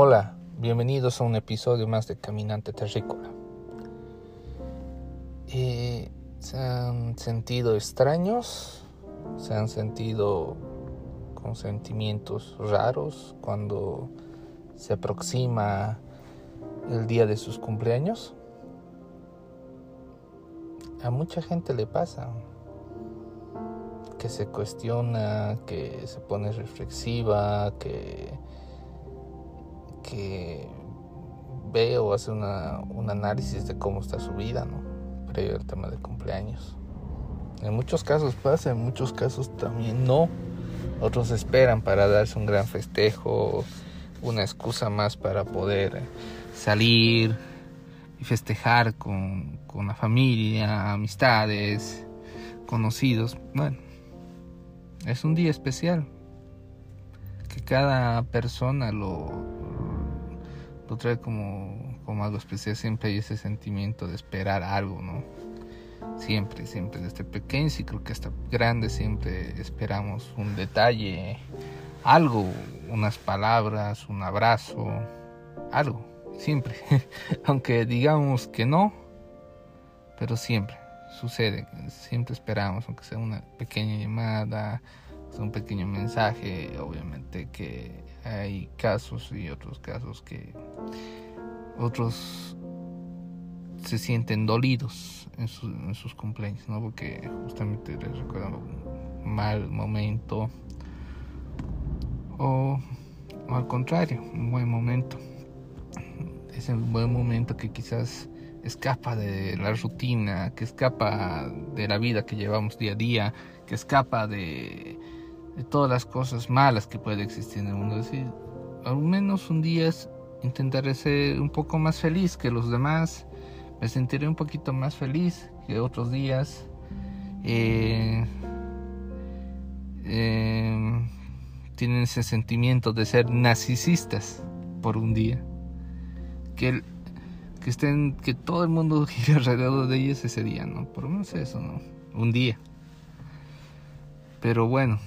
Hola, bienvenidos a un episodio más de Caminante Terrícola. Eh, ¿Se han sentido extraños? ¿Se han sentido con sentimientos raros cuando se aproxima el día de sus cumpleaños? A mucha gente le pasa que se cuestiona, que se pone reflexiva, que, que ve o hace una, un análisis de cómo está su vida, ¿no? Previo al tema de cumpleaños. En muchos casos pasa, en muchos casos también no. Otros esperan para darse un gran festejo, una excusa más para poder salir y festejar con, con la familia, amistades, conocidos. Bueno, es un día especial. Que cada persona lo, lo trae como, como algo especial. Siempre hay ese sentimiento de esperar algo, ¿no? Siempre, siempre, desde pequeño y creo que hasta grande siempre esperamos un detalle, algo, unas palabras, un abrazo, algo, siempre. Aunque digamos que no, pero siempre sucede, siempre esperamos, aunque sea una pequeña llamada, un pequeño mensaje, obviamente que hay casos y otros casos que otros se sienten dolidos en, sus cumpleaños, ¿no? Porque justamente les recuerdan un mal momento o, o al contrario, un buen momento. Es un buen momento que quizás escapa de la rutina, que escapa de la vida que llevamos día a día, que escapa de, todas las cosas malas que puede existir en el mundo. Es decir, al menos un día intentaré ser un poco más feliz que los demás, me sentiré un poquito más feliz que otros días. Eh, eh, tienen ese sentimiento de ser narcisistas por un día. Que que estén, que todo el mundo gire alrededor de ellos ese día, ¿no? Por lo menos eso, ¿no? Un día. Pero bueno,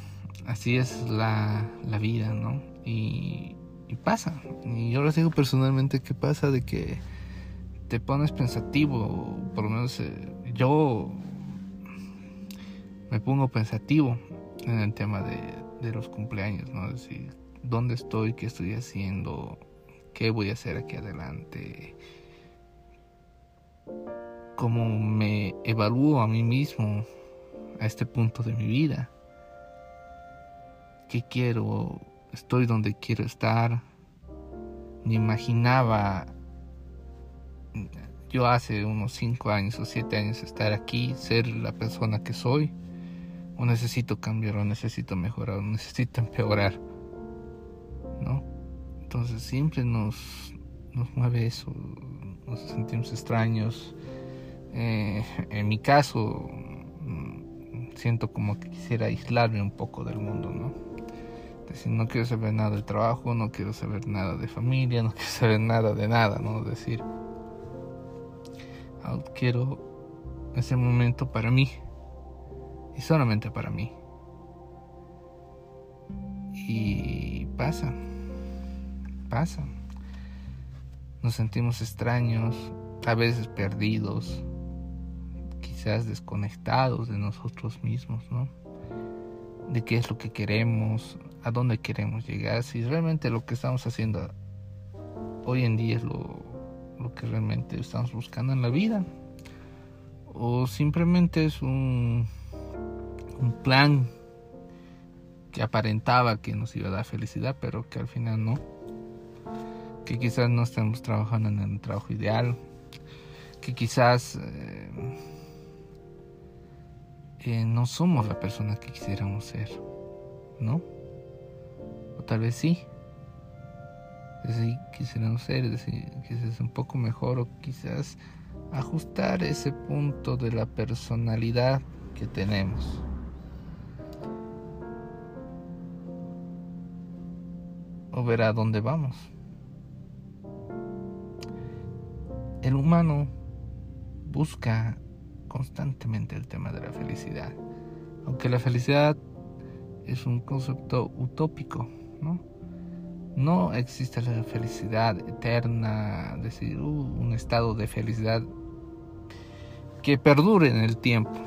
así es la, la vida, ¿no? Y, pasa. Y yo les digo personalmente que pasa de que te pones pensativo, por lo menos eh, yo me pongo pensativo en el tema de, de los cumpleaños, ¿no? Es decir, ¿dónde estoy? ¿Qué estoy haciendo? ¿Qué voy a hacer aquí adelante? cómo me evalúo a mí mismo a este punto de mi vida. ¿Qué quiero? ¿Estoy donde quiero estar? Ni imaginaba yo hace unos 5 años o 7 años estar aquí, ser la persona que soy. O necesito cambiar, o necesito mejorar, o necesito empeorar. ¿No? Entonces siempre nos, nos mueve eso. Nos sentimos extraños, eh, en mi caso, mm, siento como que quisiera aislarme un poco del mundo, ¿no? Decir, no quiero saber nada del trabajo, no quiero saber nada de familia, no quiero saber nada de nada, ¿no? decir, ah, quiero ese momento para mí y solamente para mí. Y pasa, pasa. Nos sentimos extraños, a veces perdidos, quizás desconectados de nosotros mismos, ¿no? De qué es lo que queremos, a dónde queremos llegar, si realmente lo que estamos haciendo hoy en día es lo, que realmente estamos buscando en la vida, o simplemente es un, un plan que aparentaba que nos iba a dar felicidad, pero que al final no. Que quizás no estemos trabajando en el trabajo ideal, que quizás eh, no somos la persona que quisiéramos ser, ¿no? O tal vez sí. Sí, quisiéramos ser, es decir, quizás un poco mejor o quizás ajustar ese punto de la personalidad que tenemos. O ver a dónde vamos. El humano busca constantemente el tema de la felicidad. Aunque la felicidad es un concepto utópico, ¿no? No existe la felicidad eterna, decir, uh, un estado de felicidad que perdure en el tiempo.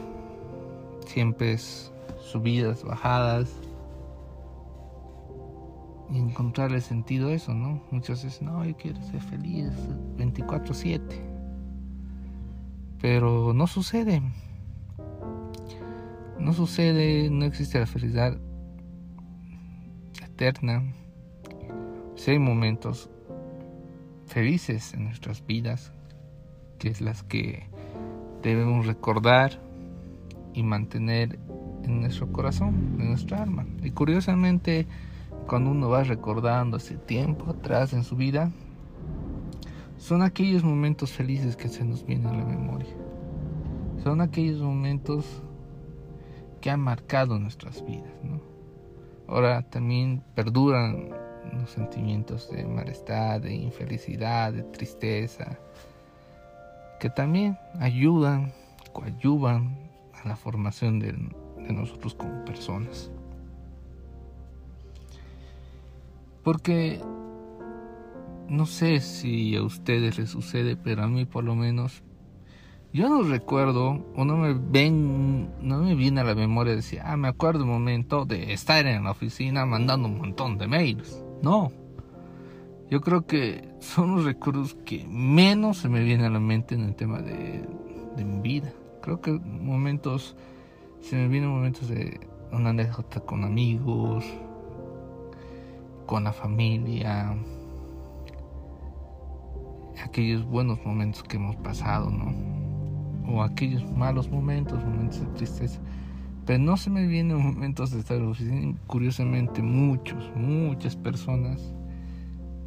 Siempre es subidas, bajadas. Y encontrarle sentido a eso, ¿no? Muchas veces, no, yo quiero ser feliz 24/7. Pero no sucede. No sucede, no existe la felicidad eterna. Si hay momentos felices en nuestras vidas, que es las que debemos recordar y mantener en nuestro corazón, en nuestra alma. Y curiosamente, cuando uno va recordando ese tiempo atrás en su vida, son aquellos momentos felices que se nos vienen a la memoria. Son aquellos momentos que han marcado nuestras vidas. Ahora también perduran los sentimientos de malestar, de infelicidad, de tristeza, que también ayudan, coadyuvan a la formación de, de nosotros como personas. Porque no sé si a ustedes les sucede, pero a mí por lo menos yo no recuerdo o no me ven, no me viene a la memoria decir, ah, me acuerdo un momento de estar en la oficina mandando un montón de mails. No. Yo creo que son los recuerdos que menos se me vienen a la mente en el tema de, de mi vida. Creo que momentos se me vienen momentos de una anécdota con amigos, con la familia, aquellos buenos momentos que hemos pasado, ¿no? O aquellos malos momentos, momentos de tristeza. Pero no se me vienen momentos de estar. Curiosamente, muchos, muchas personas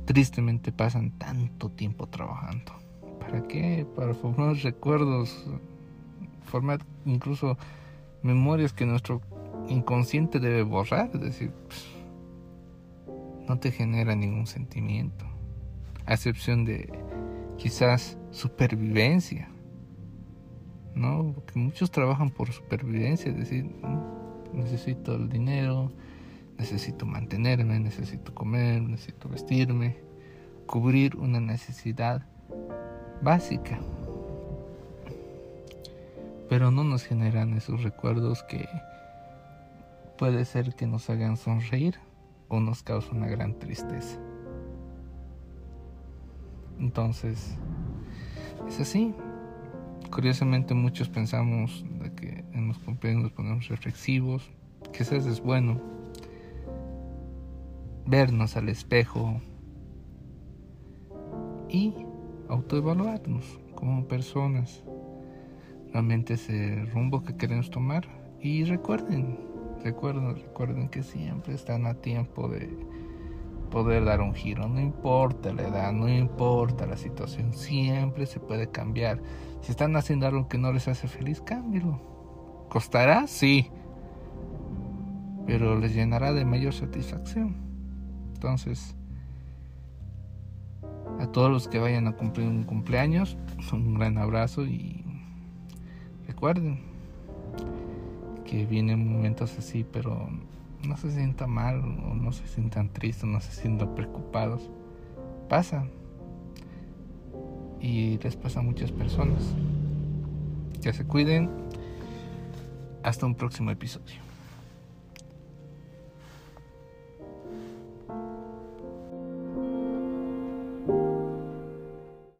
tristemente pasan tanto tiempo trabajando. ¿Para qué? Para formar recuerdos, formar incluso memorias que nuestro inconsciente debe borrar, es decir, pues, no te genera ningún sentimiento, a excepción de quizás supervivencia, ¿no? Porque muchos trabajan por supervivencia, es decir, mm, necesito el dinero, necesito mantenerme, necesito comer, necesito vestirme, cubrir una necesidad básica pero no nos generan esos recuerdos que puede ser que nos hagan sonreír o nos causan una gran tristeza. Entonces, es así. Curiosamente muchos pensamos de que en los cumpleaños nos ponemos reflexivos, eso es bueno. Vernos al espejo y autoevaluarnos como personas realmente ese rumbo que queremos tomar. Y recuerden, recuerden, recuerden que siempre están a tiempo de poder dar un giro. No importa la edad, no importa la situación, siempre se puede cambiar. Si están haciendo algo que no les hace feliz, cámbialo. ¿Costará? Sí. Pero les llenará de mayor satisfacción. Entonces, a todos los que vayan a cumplir un cumpleaños, un gran abrazo y recuerden que vienen momentos así, pero no se sientan mal o no se sientan tristes, no se sientan preocupados. Pasa. Y les pasa a muchas personas. Que se cuiden. Hasta un próximo episodio.